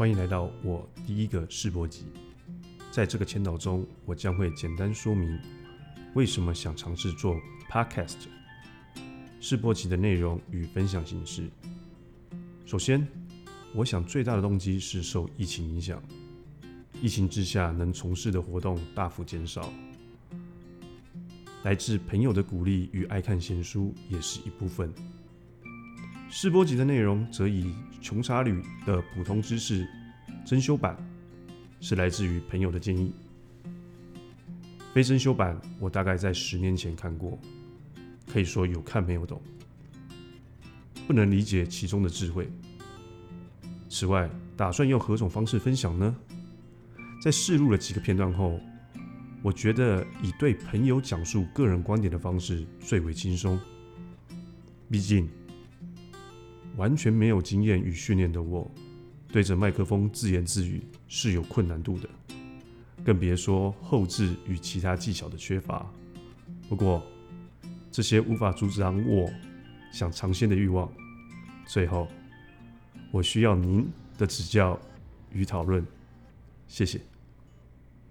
欢迎来到我第一个试播集。在这个签导中，我将会简单说明为什么想尝试做 Podcast。试播集的内容与分享形式。首先，我想最大的动机是受疫情影响，疫情之下能从事的活动大幅减少，来自朋友的鼓励与爱看闲书也是一部分。试播集的内容则以穷查旅的普通知识珍修版，是来自于朋友的建议。非珍修版我大概在十年前看过，可以说有看没有懂，不能理解其中的智慧。此外，打算用何种方式分享呢？在试录了几个片段后，我觉得以对朋友讲述个人观点的方式最为轻松。毕竟。完全没有经验与训练的我，对着麦克风自言自语是有困难度的，更别说后置与其他技巧的缺乏。不过，这些无法阻挡我想尝鲜的欲望。最后，我需要您的指教与讨论，谢谢。